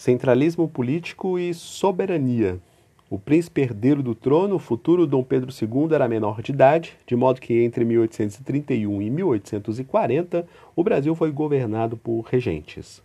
Centralismo político e soberania. O príncipe herdeiro do trono, o futuro Dom Pedro II, era menor de idade, de modo que entre 1831 e 1840 o Brasil foi governado por regentes.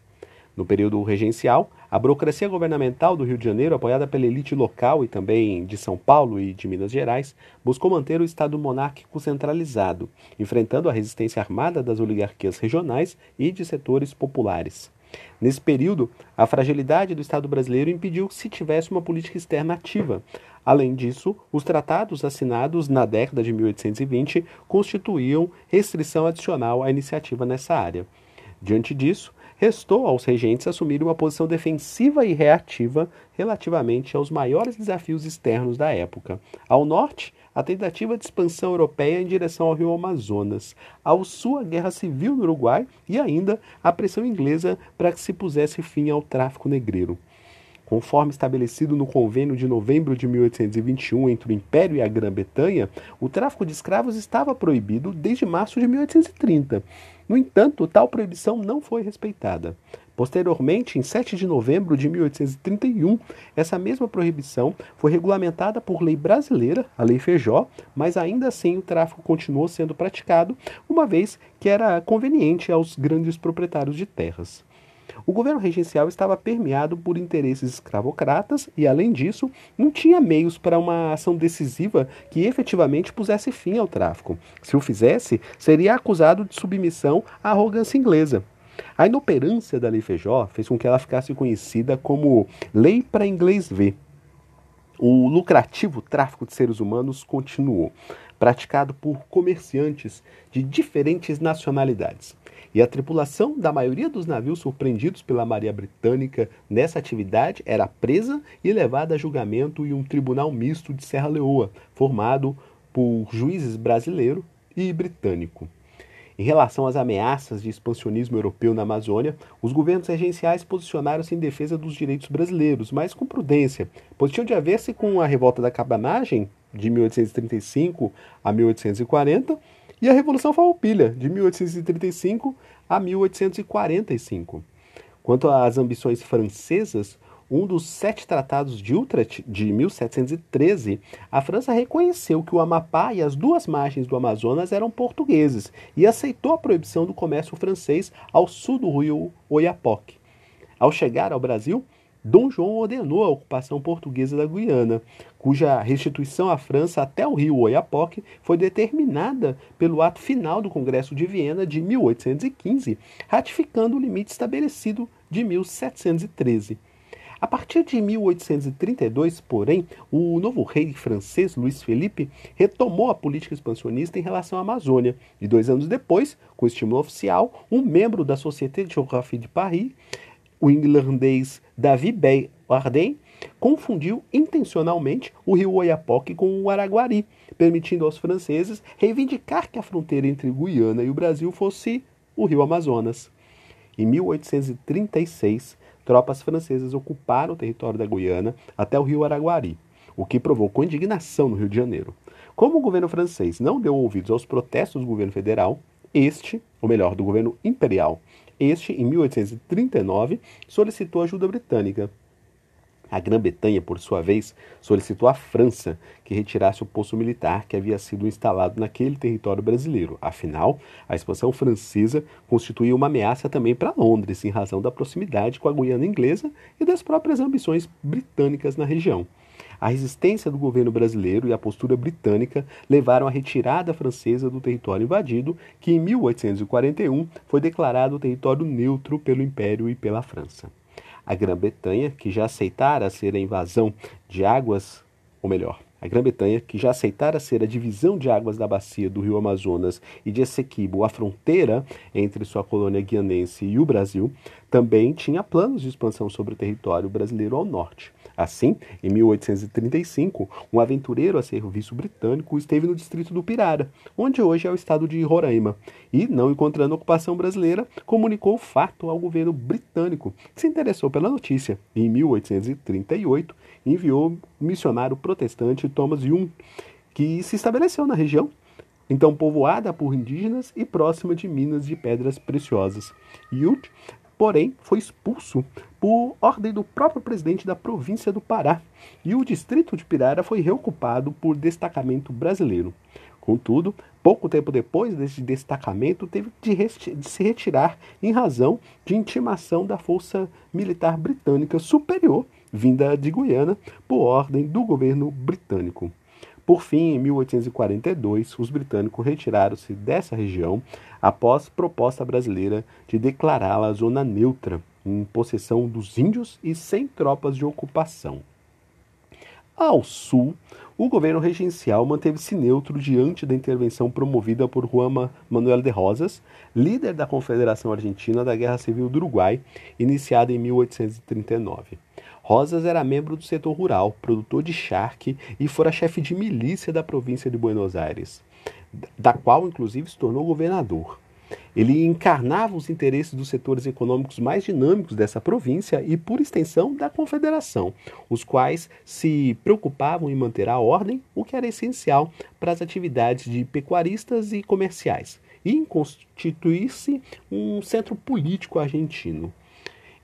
No período regencial, a burocracia governamental do Rio de Janeiro, apoiada pela elite local e também de São Paulo e de Minas Gerais, buscou manter o Estado monárquico centralizado, enfrentando a resistência armada das oligarquias regionais e de setores populares. Nesse período, a fragilidade do Estado brasileiro impediu que se tivesse uma política externa ativa. Além disso, os tratados assinados na década de 1820 constituíam restrição adicional à iniciativa nessa área. Diante disso, restou aos regentes assumir uma posição defensiva e reativa relativamente aos maiores desafios externos da época. Ao norte, a tentativa de expansão europeia em direção ao rio Amazonas, ao sul, a guerra civil no Uruguai e ainda a pressão inglesa para que se pusesse fim ao tráfico negreiro. Conforme estabelecido no Convênio de novembro de 1821 entre o Império e a Grã-Bretanha, o tráfico de escravos estava proibido desde março de 1830. No entanto, tal proibição não foi respeitada. Posteriormente, em 7 de novembro de 1831, essa mesma proibição foi regulamentada por lei brasileira, a Lei Feijó, mas ainda assim o tráfico continuou sendo praticado, uma vez que era conveniente aos grandes proprietários de terras. O governo regencial estava permeado por interesses escravocratas e, além disso, não tinha meios para uma ação decisiva que efetivamente pusesse fim ao tráfico. Se o fizesse, seria acusado de submissão à arrogância inglesa. A inoperância da Lei Feijó fez com que ela ficasse conhecida como Lei para Inglês Ver. O lucrativo tráfico de seres humanos continuou, praticado por comerciantes de diferentes nacionalidades e a tripulação da maioria dos navios surpreendidos pela Marinha Britânica nessa atividade era presa e levada a julgamento em um tribunal misto de Serra Leoa, formado por juízes brasileiro e britânico. Em relação às ameaças de expansionismo europeu na Amazônia, os governos regenciais posicionaram-se em defesa dos direitos brasileiros, mas com prudência, pois tinham de haver-se com a revolta da cabanagem, de 1835 a 1840, e a Revolução Farroupilha, de 1835 a 1845. Quanto às ambições francesas, um dos sete tratados de Utrecht de 1713, a França reconheceu que o Amapá e as duas margens do Amazonas eram portugueses e aceitou a proibição do comércio francês ao sul do rio Oiapoque. Ao chegar ao Brasil, Dom João ordenou a ocupação portuguesa da Guiana, cuja restituição à França até o rio Oiapoque foi determinada pelo ato final do Congresso de Viena de 1815, ratificando o limite estabelecido de 1713. A partir de 1832, porém, o novo rei francês, Luís Felipe, retomou a política expansionista em relação à Amazônia. E dois anos depois, com estímulo oficial, um membro da Société de Géographie de Paris o irlandês David Bay Arden confundiu intencionalmente o rio Oiapoque com o Araguari, permitindo aos franceses reivindicar que a fronteira entre Guiana e o Brasil fosse o rio Amazonas. Em 1836, tropas francesas ocuparam o território da Guiana até o rio Araguari, o que provocou indignação no Rio de Janeiro. Como o governo francês não deu ouvidos aos protestos do governo federal, este, ou melhor, do governo imperial, este, em 1839, solicitou ajuda britânica. A Grã-Bretanha, por sua vez, solicitou à França que retirasse o posto militar que havia sido instalado naquele território brasileiro. Afinal, a expansão francesa constituía uma ameaça também para Londres, em razão da proximidade com a Guiana Inglesa e das próprias ambições britânicas na região. A resistência do governo brasileiro e a postura britânica levaram à retirada francesa do território invadido, que em 1841 foi declarado território neutro pelo Império e pela França. A Grã-Bretanha, que já aceitara ser a invasão de águas, ou melhor, a Grã-Bretanha, que já aceitara ser a divisão de águas da bacia do rio Amazonas e de Essequibo a fronteira entre sua colônia guianense e o Brasil, também tinha planos de expansão sobre o território brasileiro ao norte. Assim, em 1835, um aventureiro a serviço britânico esteve no distrito do Pirara, onde hoje é o estado de Roraima, e, não encontrando ocupação brasileira, comunicou o fato ao governo britânico, que se interessou pela notícia. E, em 1838, enviou o missionário protestante Thomas Young, que se estabeleceu na região então povoada por indígenas e próxima de minas de pedras preciosas. Yut porém foi expulso por ordem do próprio presidente da província do Pará, e o distrito de Pirara foi reocupado por destacamento brasileiro. Contudo, pouco tempo depois desse destacamento, teve de, de, se retirar em razão de intimação da Força Militar Britânica Superior, vinda de Guiana, por ordem do governo britânico. Por fim, em 1842, os britânicos retiraram-se dessa região após proposta brasileira de declará-la zona neutra, em possessão dos índios e sem tropas de ocupação. Ao sul, o governo regencial manteve-se neutro diante da intervenção promovida por Juan Manuel de Rosas, líder da Confederação Argentina da Guerra Civil do Uruguai, iniciada em 1839. Rosas era membro do setor rural, produtor de charque e fora chefe de milícia da província de Buenos Aires, da qual inclusive se tornou governador. Ele encarnava os interesses dos setores econômicos mais dinâmicos dessa província e, por extensão, da confederação, os quais se preocupavam em manter a ordem, o que era essencial para as atividades de pecuaristas e comerciais, e constituir-se um centro político argentino.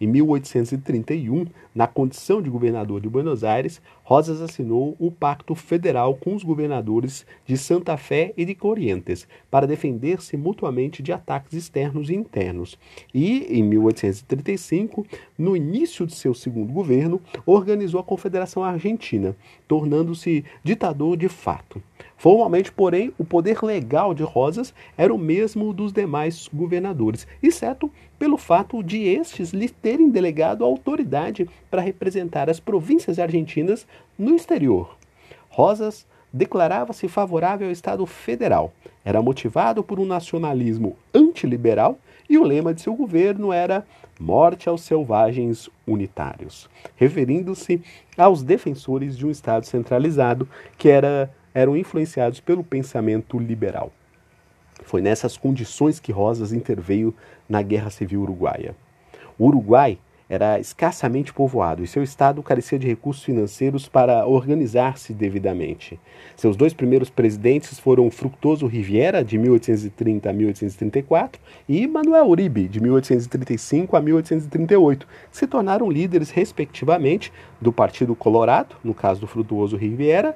Em 1831, na condição de governador de Buenos Aires, Rosas assinou o Pacto Federal com os governadores de Santa Fé e de Corrientes para defender-se mutuamente de ataques externos e internos. E, em 1835, no início de seu segundo governo, organizou a Confederação Argentina, tornando-se ditador de fato. Formalmente, porém, o poder legal de Rosas era o mesmo dos demais governadores, exceto pelo fato de estes lhe terem delegado autoridade para representar as províncias argentinas no exterior. Rosas declarava-se favorável ao Estado federal, era motivado por um nacionalismo antiliberal e o lema de seu governo era Morte aos selvagens unitários, referindo-se aos defensores de um Estado centralizado que era eram influenciados pelo pensamento liberal. Foi nessas condições que Rosas interveio na Guerra Civil Uruguaia. O Uruguai era escassamente povoado e seu estado carecia de recursos financeiros para organizar-se devidamente. Seus dois primeiros presidentes foram Fructuoso Riviera, de 1830 a 1834, e Manuel Uribe, de 1835 a 1838, que se tornaram líderes, respectivamente, do Partido Colorado, no caso do Frutuoso Riviera,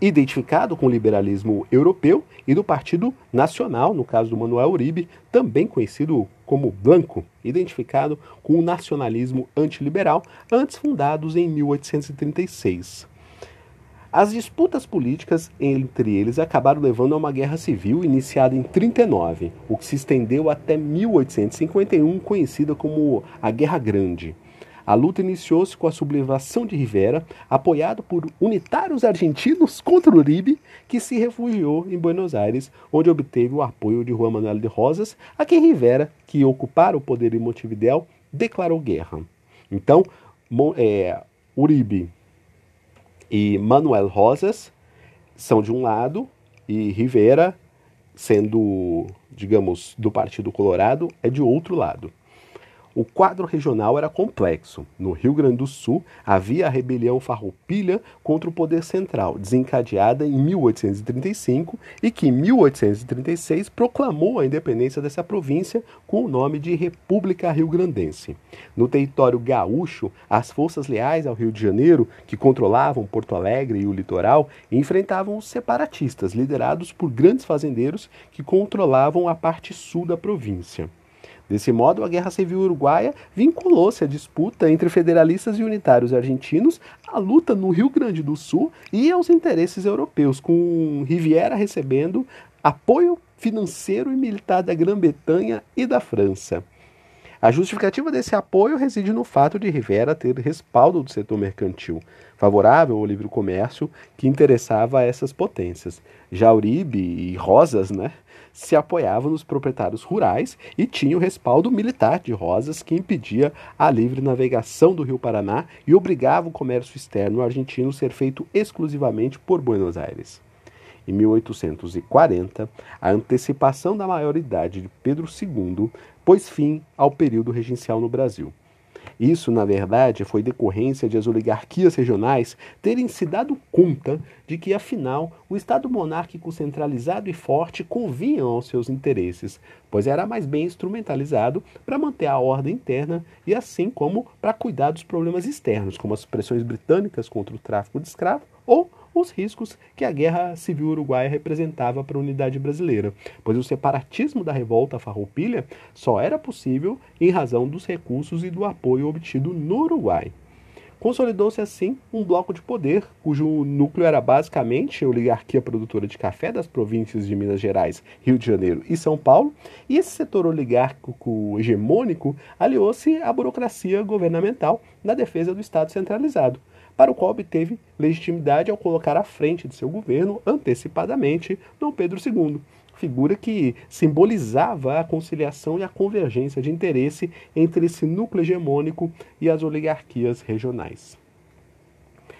identificado com o liberalismo europeu, e do Partido Nacional, no caso do Manuel Uribe, também conhecido como Blanco, identificado com o nacionalismo antiliberal, antes fundados em 1836. As disputas políticas entre eles acabaram levando a uma guerra civil iniciada em 39, o que se estendeu até 1851, conhecida como a Guerra Grande. A luta iniciou-se com a sublevação de Rivera, apoiado por unitários argentinos contra Uribe, que se refugiou em Buenos Aires, onde obteve o apoio de Juan Manuel de Rosas, a quem Rivera, que ocupara o poder em Montevideo, declarou guerra. Então, é, Uribe e Manuel Rosas são de um lado e Rivera, sendo, digamos, do Partido Colorado, é de outro lado. O quadro regional era complexo. No Rio Grande do Sul havia a rebelião farroupilha contra o poder central, desencadeada em 1835 e que em 1836 proclamou a independência dessa província com o nome de República Rio-Grandense. No território gaúcho, as forças leais ao Rio de Janeiro, que controlavam Porto Alegre e o litoral, enfrentavam os separatistas, liderados por grandes fazendeiros que controlavam a parte sul da província. Desse modo, a Guerra Civil Uruguaia vinculou-se à disputa entre federalistas e unitários argentinos, à luta no Rio Grande do Sul e aos interesses europeus, com Riviera recebendo apoio financeiro e militar da Grã-Bretanha e da França. A justificativa desse apoio reside no fato de Rivera ter respaldo do setor mercantil, favorável ao livre comércio que interessava a essas potências. Já Uribe e Rosas né, se apoiavam nos proprietários rurais e tinha o respaldo militar de Rosas que impedia a livre navegação do Rio Paraná e obrigava o comércio externo argentino a ser feito exclusivamente por Buenos Aires. Em 1840, a antecipação da maioridade de Pedro II pôs fim ao período regencial no Brasil. Isso, na verdade, foi decorrência de as oligarquias regionais terem se dado conta de que, afinal, o Estado monárquico centralizado e forte convinha aos seus interesses, pois era mais bem instrumentalizado para manter a ordem interna e assim como para cuidar dos problemas externos, como as pressões britânicas contra o tráfico de escravo ou os riscos que a Guerra Civil Uruguaia representava para a unidade brasileira, pois o separatismo da revolta farroupilha só era possível em razão dos recursos e do apoio obtido no Uruguai. Consolidou-se assim um bloco de poder, cujo núcleo era basicamente a oligarquia produtora de café das províncias de Minas Gerais, Rio de Janeiro e São Paulo, e esse setor oligárquico hegemônico aliou-se à burocracia governamental na defesa do Estado centralizado para o qual obteve legitimidade ao colocar à frente de seu governo antecipadamente Dom Pedro II, figura que simbolizava a conciliação e a convergência de interesse entre esse núcleo hegemônico e as oligarquias regionais.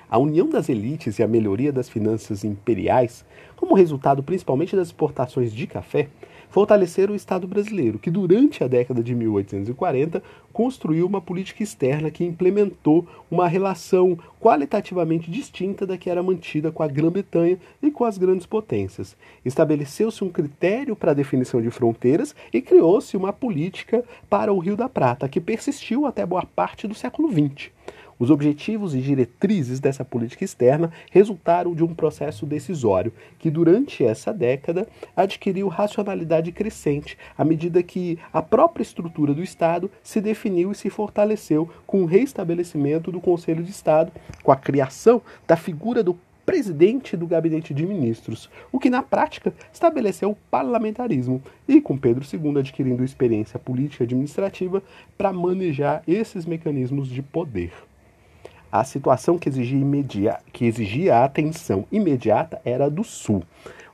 A união das elites e a melhoria das finanças imperiais, como resultado principalmente das exportações de café, fortalecer o Estado brasileiro, que durante a década de 1840 construiu uma política externa que implementou uma relação qualitativamente distinta da que era mantida com a Grã-Bretanha e com as grandes potências. Estabeleceu-se um critério para a definição de fronteiras e criou-se uma política para o Rio da Prata, que persistiu até boa parte do século XX. Os objetivos e diretrizes dessa política externa resultaram de um processo decisório que, durante essa década, adquiriu racionalidade crescente à medida que a própria estrutura do Estado se definiu e se fortaleceu com o reestabelecimento do Conselho de Estado, com a criação da figura do presidente do gabinete de ministros, o que na prática estabeleceu o parlamentarismo, e com Pedro II adquirindo experiência política e administrativa para manejar esses mecanismos de poder. A situação que exigia, que exigia a atenção imediata era a do Sul,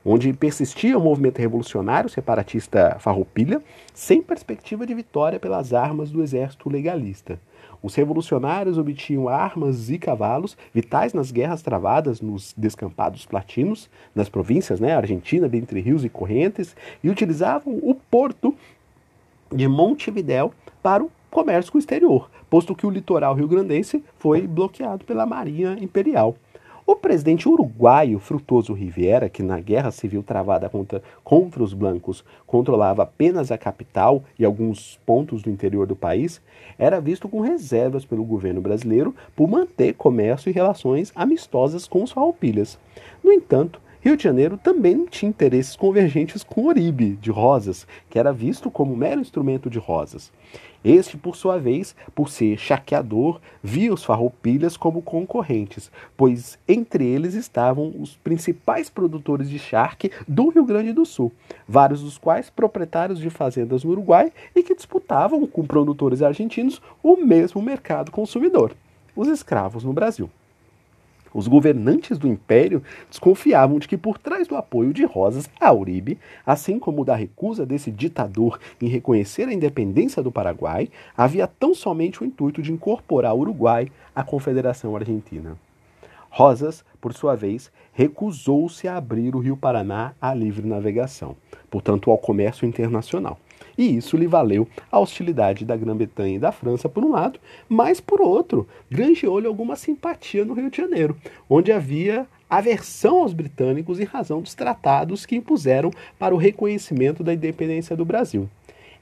onde persistia o movimento revolucionário separatista farroupilha, sem perspectiva de vitória pelas armas do exército legalista. Os revolucionários obtinham armas e cavalos vitais nas guerras travadas nos descampados platinos, nas províncias né, Argentina, dentre rios e correntes, e utilizavam o porto de Montevidéu para o comércio com o exterior, posto que o litoral rio-grandense foi bloqueado pela Marinha Imperial. O presidente uruguaio Frutuoso Riviera, que na guerra civil travada contra, contra os blancos controlava apenas a capital e alguns pontos do interior do país, era visto com reservas pelo governo brasileiro por manter comércio e relações amistosas com os farroupilhas. No entanto, Rio de Janeiro também tinha interesses convergentes com Oribe, de Rosas, que era visto como mero instrumento de Rosas. Este, por sua vez, por ser chaqueador, via os farroupilhas como concorrentes, pois entre eles estavam os principais produtores de charque do Rio Grande do Sul, vários dos quais proprietários de fazendas no Uruguai e que disputavam com produtores argentinos o mesmo mercado consumidor, os escravos no Brasil. Os governantes do império desconfiavam de que por trás do apoio de Rosas a Uribe, assim como da recusa desse ditador em reconhecer a independência do Paraguai, havia tão somente o intuito de incorporar o Uruguai à Confederação Argentina. Rosas, por sua vez, recusou-se a abrir o Rio Paraná à livre navegação, portanto ao comércio internacional e isso lhe valeu a hostilidade da Grã-Bretanha e da França, por um lado, mas, por outro, granjeou-lhe alguma simpatia no Rio de Janeiro, onde havia aversão aos britânicos em razão dos tratados que impuseram para o reconhecimento da independência do Brasil.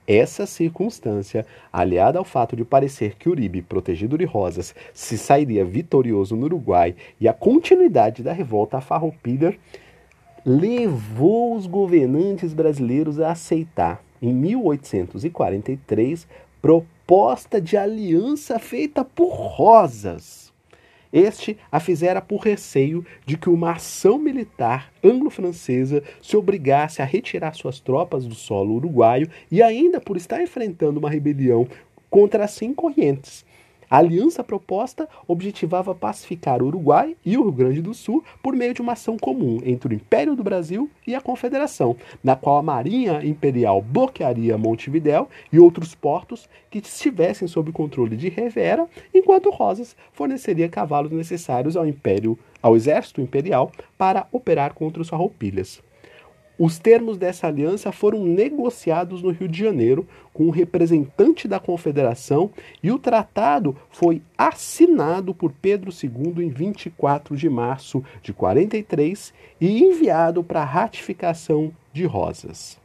Essa circunstância, aliada ao fato de parecer que Uribe, protegido de Rosas, se sairia vitorioso no Uruguai e a continuidade da revolta farroupilha, levou os governantes brasileiros a aceitar em 1843, proposta de aliança feita por Rosas. Este a fizera por receio de que uma ação militar anglo-francesa se obrigasse a retirar suas tropas do solo uruguaio e ainda por estar enfrentando uma rebelião contra as cinco correntes, a aliança proposta objetivava pacificar o Uruguai e o Rio Grande do Sul por meio de uma ação comum entre o Império do Brasil e a Confederação, na qual a Marinha Imperial bloquearia Montevidéu e outros portos que estivessem sob controle de Rivera, enquanto Rosas forneceria cavalos necessários ao Império, ao Exército Imperial para operar contra os farroupilhas. Os termos dessa aliança foram negociados no Rio de Janeiro com o representante da Confederação e o tratado foi assinado por Pedro II em 24 de março de 43 e enviado para ratificação de Rosas.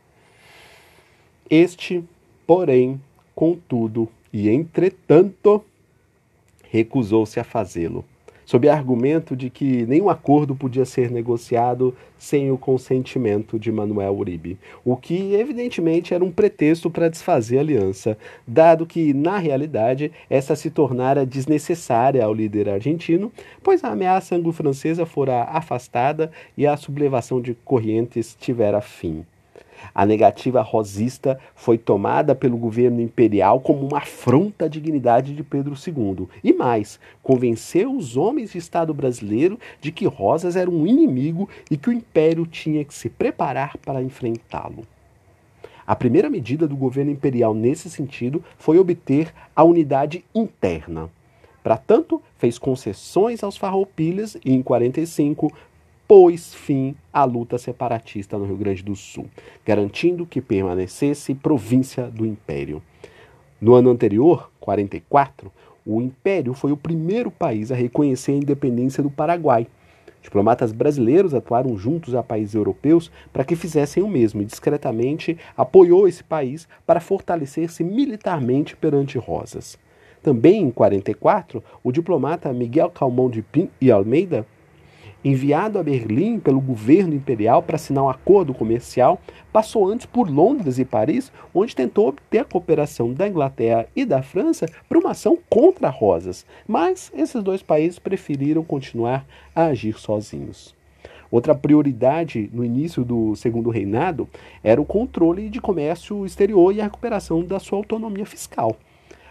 Este, porém, contudo e entretanto, recusou-se a fazê-lo sob argumento de que nenhum acordo podia ser negociado sem o consentimento de Manuel Uribe, o que evidentemente era um pretexto para desfazer a aliança, dado que, na realidade, essa se tornara desnecessária ao líder argentino, pois a ameaça anglo-francesa fora afastada e a sublevação de Corrientes tivera fim. A negativa rosista foi tomada pelo governo imperial como uma afronta à dignidade de Pedro II. E mais, convenceu os homens de Estado brasileiro de que Rosas era um inimigo e que o império tinha que se preparar para enfrentá-lo. A primeira medida do governo imperial nesse sentido foi obter a unidade interna. Para tanto, fez concessões aos farroupilhas e, em 45, pôs fim à luta separatista no Rio Grande do Sul, garantindo que permanecesse província do Império. No ano anterior, 44, o Império foi o primeiro país a reconhecer a independência do Paraguai. Diplomatas brasileiros atuaram juntos a países europeus para que fizessem o mesmo e discretamente apoiou esse país para fortalecer-se militarmente perante Rosas. Também em 44, o diplomata Miguel Calmon de Pin e Almeida enviado a Berlim pelo governo imperial para assinar um acordo comercial, passou antes por Londres e Paris, onde tentou obter a cooperação da Inglaterra e da França para uma ação contra Rosas. Mas esses dois países preferiram continuar a agir sozinhos. Outra prioridade no início do segundo reinado era o controle de comércio exterior e a recuperação da sua autonomia fiscal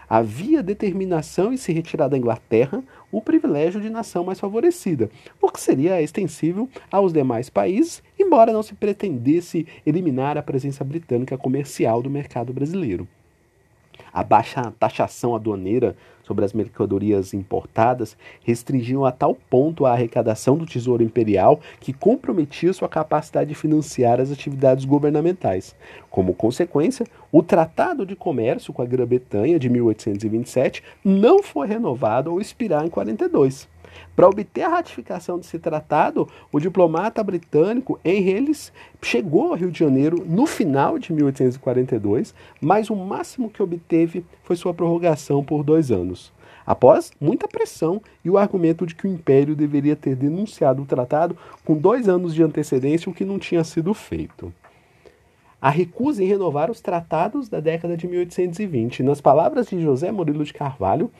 havia determinação em se retirar da Inglaterra o privilégio de nação mais favorecida, o que seria extensível aos demais países, embora não se pretendesse eliminar a presença britânica comercial do mercado brasileiro. A baixa taxação aduaneira sobre as mercadorias importadas restringiam a tal ponto a arrecadação do Tesouro Imperial que comprometia sua capacidade de financiar as atividades governamentais. Como consequência, o Tratado de Comércio com a Grã-Bretanha de 1827 não foi renovado ou expirar em 42. Para obter a ratificação desse tratado, o diplomata britânico Henry Ellis chegou ao Rio de Janeiro no final de 1842, mas o máximo que obteve foi sua prorrogação por dois anos. Após muita pressão e o argumento de que o Império deveria ter denunciado o tratado com dois anos de antecedência, o que não tinha sido feito a recusa em renovar os tratados da década de 1820. Nas palavras de José Murilo de Carvalho,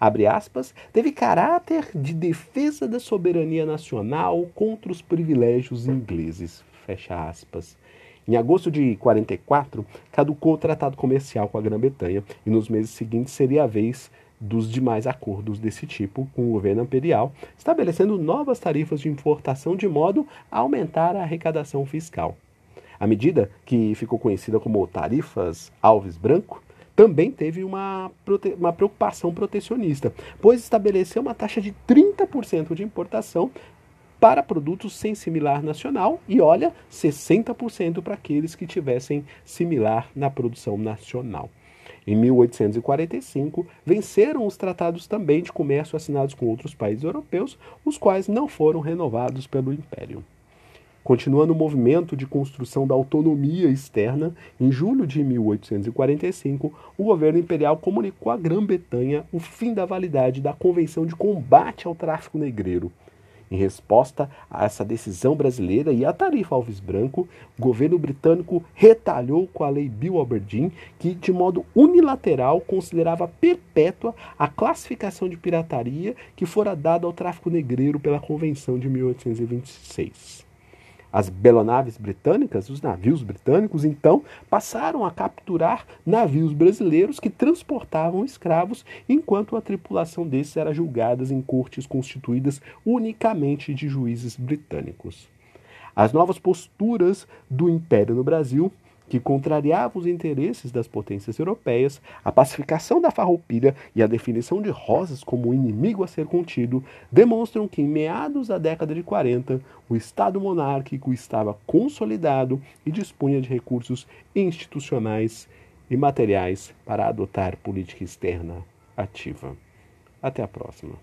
abre aspas, teve caráter de defesa da soberania nacional contra os privilégios ingleses, fecha aspas. Em agosto de 44, caducou o tratado comercial com a Grã-Bretanha e nos meses seguintes seria a vez dos demais acordos desse tipo com o governo imperial, estabelecendo novas tarifas de importação de modo a aumentar a arrecadação fiscal. A medida, que ficou conhecida como tarifas Alves Branco, também teve uma, uma preocupação protecionista, pois estabeleceu uma taxa de 30% de importação para produtos sem similar nacional e, olha, 60% para aqueles que tivessem similar na produção nacional. Em 1845, venceram os tratados também de comércio assinados com outros países europeus, os quais não foram renovados pelo Império. Continuando o movimento de construção da autonomia externa, em julho de 1845, o governo imperial comunicou à Grã-Bretanha o fim da validade da Convenção de Combate ao Tráfico Negreiro. Em resposta a essa decisão brasileira e à tarifa Alves Branco, o governo britânico retalhou com a lei Bill Aberdeen, que de modo unilateral considerava perpétua a classificação de pirataria que fora dada ao tráfico negreiro pela Convenção de 1826. As belonaves britânicas, os navios britânicos, então, passaram a capturar navios brasileiros que transportavam escravos, enquanto a tripulação desses era julgada em cortes constituídas unicamente de juízes britânicos. As novas posturas do Império no Brasil que contrariava os interesses das potências europeias, a pacificação da farroupilha e a definição de Rosas como inimigo a ser contido, demonstram que em meados da década de 40, o Estado monárquico estava consolidado e dispunha de recursos institucionais e materiais para adotar política externa ativa. Até a próxima.